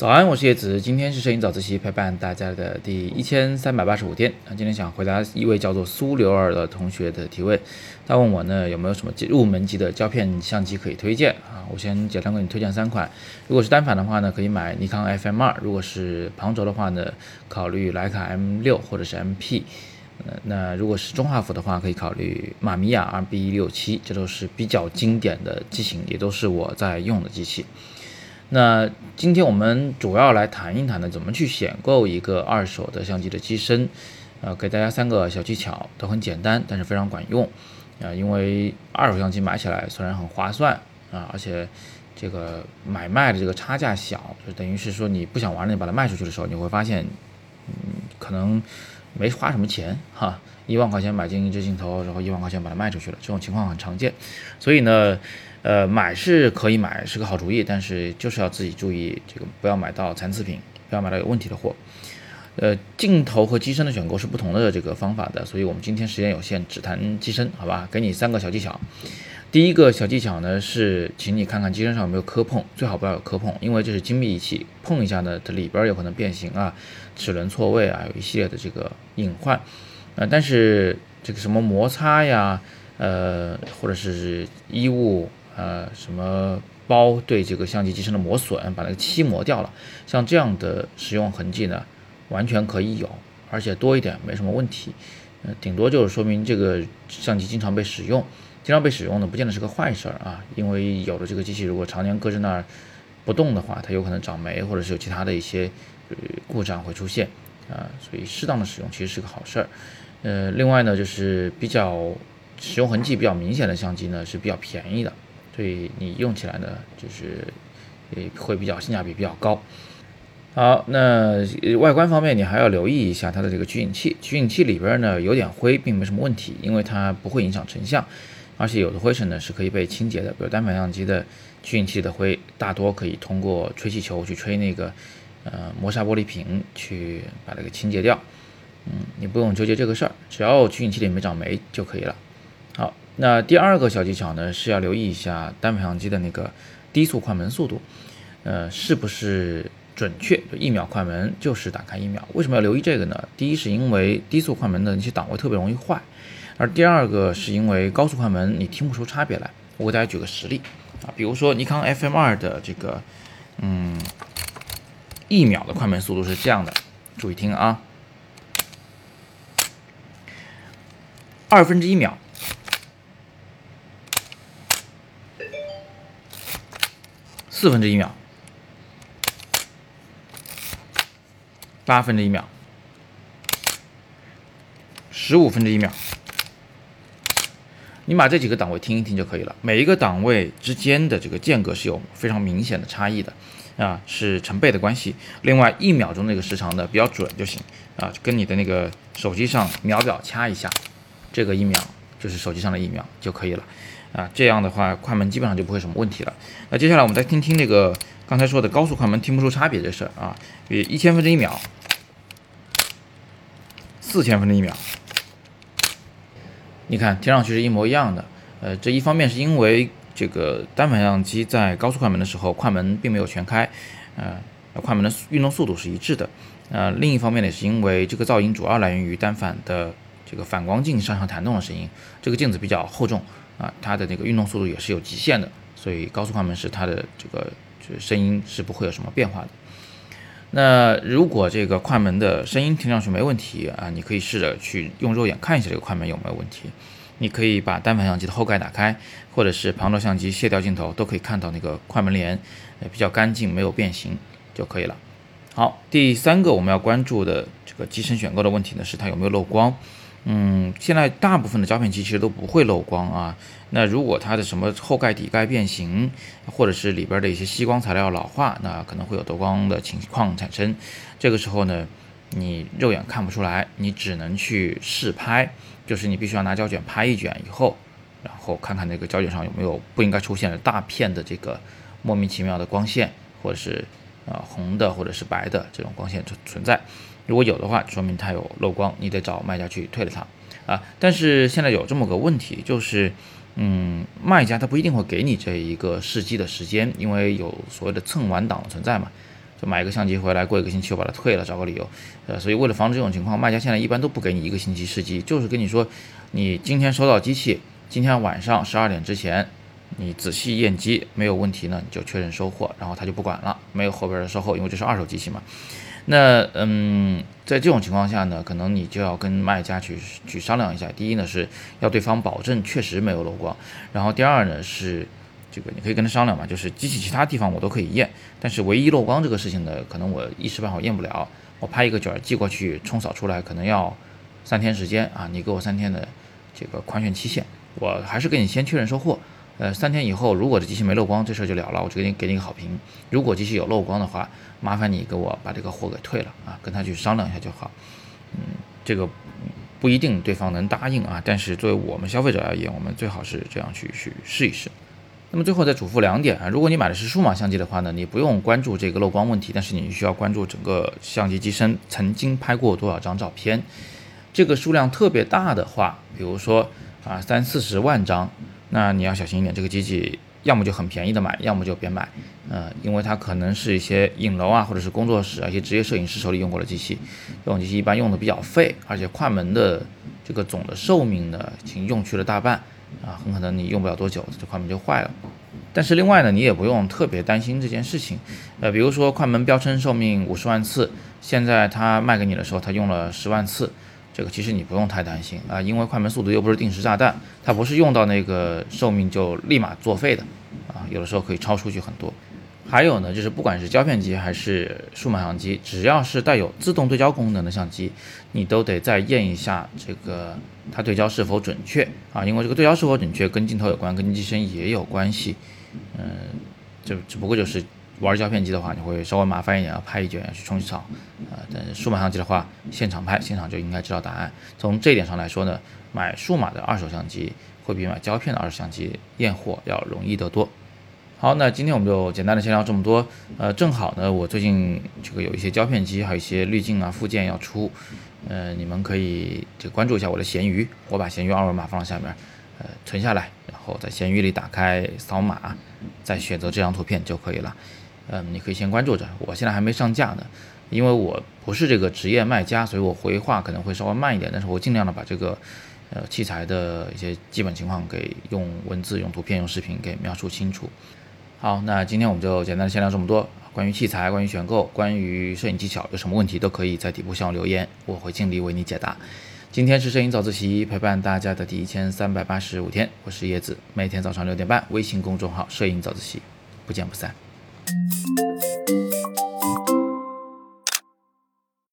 早安，我是叶子，今天是摄影早自习陪伴大家的第一千三百八十五天那。今天想回答一位叫做苏刘尔的同学的提问，他问我呢有没有什么入门级的胶片相机可以推荐啊？我先简单给你推荐三款。如果是单反的话呢，可以买尼康 FM2；如果是旁轴的话呢，考虑徕卡 M6 或者是 MP。呃，那如果是中画幅的话，可以考虑马米亚 RB167，这都是比较经典的机型，也都是我在用的机器。那今天我们主要来谈一谈呢，怎么去选购一个二手的相机的机身，呃，给大家三个小技巧，都很简单，但是非常管用，啊，因为二手相机买起来虽然很划算啊，而且这个买卖的这个差价小，就等于是说你不想玩了，你把它卖出去的时候，你会发现，嗯，可能没花什么钱哈，一万块钱买进一支镜头，然后一万块钱把它卖出去了，这种情况很常见，所以呢。呃，买是可以买，是个好主意，但是就是要自己注意，这个不要买到残次品，不要买到有问题的货。呃，镜头和机身的选购是不同的这个方法的，所以我们今天时间有限，只谈机身，好吧？给你三个小技巧。第一个小技巧呢是，请你看看机身上有没有磕碰，最好不要有磕碰，因为这是精密仪器，碰一下呢，它里边有可能变形啊，齿轮错位啊，有一系列的这个隐患。呃，但是这个什么摩擦呀，呃，或者是衣物。呃，什么包对这个相机机身的磨损，把那个漆磨掉了，像这样的使用痕迹呢，完全可以有，而且多一点没什么问题。呃，顶多就是说明这个相机经常被使用，经常被使用呢，不见得是个坏事儿啊。因为有的这个机器如果常年搁在那儿不动的话，它有可能长霉，或者是有其他的一些呃故障会出现啊。所以适当的使用其实是个好事儿。呃，另外呢，就是比较使用痕迹比较明显的相机呢，是比较便宜的。所以你用起来呢，就是也会比较性价比比较高。好，那外观方面你还要留意一下它的这个取景器，取景器里边呢有点灰，并没什么问题，因为它不会影响成像，而且有的灰尘呢是可以被清洁的，比如单反相机的取景器的灰，大多可以通过吹气球去吹那个呃磨砂玻璃瓶去把它给清洁掉。嗯，你不用纠结这个事儿，只要取景器里没长霉就可以了。那第二个小技巧呢，是要留意一下单反相机的那个低速快门速度，呃，是不是准确？就一秒快门就是打开一秒。为什么要留意这个呢？第一是因为低速快门的那些档位特别容易坏，而第二个是因为高速快门你听不出差别来。我给大家举个实例啊，比如说尼康 FM2 的这个，嗯，一秒的快门速度是这样的，注意听啊，二分之一秒。四分之一秒，八分之一秒，十五分之一秒，你把这几个档位听一听就可以了。每一个档位之间的这个间隔是有非常明显的差异的，啊，是成倍的关系。另外，一秒钟那个时长的比较准就行，啊，跟你的那个手机上秒表掐一下，这个一秒就是手机上的一秒就可以了。啊，这样的话快门基本上就不会什么问题了。那接下来我们再听听这个刚才说的高速快门听不出差别这事儿啊，比一千分之一秒、四千分之一秒，你看听上去是一模一样的。呃，这一方面是因为这个单反相机在高速快门的时候，快门并没有全开，呃，快门的运动速度是一致的。呃，另一方面呢，是因为这个噪音主要来源于单反的这个反光镜上下弹动的声音，这个镜子比较厚重。啊，它的那个运动速度也是有极限的，所以高速快门时它的这个就声音是不会有什么变化的。那如果这个快门的声音听上去没问题啊，你可以试着去用肉眼看一下这个快门有没有问题。你可以把单反相机的后盖打开，或者是旁轴相机卸掉镜头，都可以看到那个快门帘比较干净，没有变形就可以了。好，第三个我们要关注的这个机身选购的问题呢，是它有没有漏光。嗯，现在大部分的胶片机其实都不会漏光啊。那如果它的什么后盖底盖变形，或者是里边的一些吸光材料老化，那可能会有透光的情况产生。这个时候呢，你肉眼看不出来，你只能去试拍，就是你必须要拿胶卷拍一卷以后，然后看看那个胶卷上有没有不应该出现的大片的这个莫名其妙的光线，或者是啊红的或者是白的这种光线存存在。如果有的话，说明它有漏光，你得找卖家去退了它啊。但是现在有这么个问题，就是，嗯，卖家他不一定会给你这一个试机的时间，因为有所谓的蹭完档存在嘛。就买一个相机回来，过一个星期我把它退了，找个理由。呃，所以为了防止这种情况，卖家现在一般都不给你一个星期试机，就是跟你说，你今天收到机器，今天晚上十二点之前，你仔细验机没有问题呢，你就确认收货，然后他就不管了，没有后边的售后，因为这是二手机器嘛。那嗯，在这种情况下呢，可能你就要跟卖家去去商量一下。第一呢，是要对方保证确实没有漏光，然后第二呢是这个你可以跟他商量嘛，就是机器其他地方我都可以验，但是唯一漏光这个事情呢，可能我一时半会验不了。我拍一个卷寄过去冲扫出来，可能要三天时间啊，你给我三天的这个宽限期限，我还是给你先确认收货。呃，三天以后，如果这机器没漏光，这事儿就了了，我就给你给你个好评。如果机器有漏光的话，麻烦你给我把这个货给退了啊，跟他去商量一下就好。嗯，这个不一定对方能答应啊，但是作为我们消费者而言，我们最好是这样去去试一试。那么最后再嘱咐两点啊，如果你买的是数码相机的话呢，你不用关注这个漏光问题，但是你需要关注整个相机机身曾经拍过多少张照片。这个数量特别大的话，比如说啊三四十万张。那你要小心一点，这个机器要么就很便宜的买，要么就别买，呃，因为它可能是一些影楼啊，或者是工作室啊，一些职业摄影师手里用过的机器，这种机器一般用的比较废，而且快门的这个总的寿命呢，已经用去了大半，啊，很可能你用不了多久，这快门就坏了。但是另外呢，你也不用特别担心这件事情，呃，比如说快门标称寿命五十万次，现在它卖给你的时候，它用了十万次。这个其实你不用太担心啊，因为快门速度又不是定时炸弹，它不是用到那个寿命就立马作废的啊，有的时候可以超出去很多。还有呢，就是不管是胶片机还是数码相机，只要是带有自动对焦功能的相机，你都得再验一下这个它对焦是否准确啊，因为这个对焦是否准确跟镜头有关，跟机身也有关系。嗯，就只不过就是。玩胶片机的话，你会稍微麻烦一点，要拍一卷，去冲洗厂，啊，但数码相机的话，现场拍，现场就应该知道答案。从这一点上来说呢，买数码的二手相机会比买胶片的二手相机验货要容易得多。好，那今天我们就简单的先聊这么多。呃，正好呢，我最近这个有一些胶片机，还有一些滤镜啊附件要出，呃，你们可以这个关注一下我的闲鱼，我把闲鱼二维码放到下面，呃，存下来，然后在闲鱼里打开扫码，再选择这张图片就可以了。嗯，你可以先关注着，我现在还没上架呢，因为我不是这个职业卖家，所以我回话可能会稍微慢一点，但是我尽量的把这个呃器材的一些基本情况给用文字、用图片、用视频给描述清楚。好，那今天我们就简单的先聊这么多。关于器材、关于选购、关于摄影技巧，有什么问题都可以在底部向我留言，我会尽力为你解答。今天是摄影早自习陪伴大家的第一千三百八十五天，我是叶子，每天早上六点半，微信公众号“摄影早自习”，不见不散。Thank you.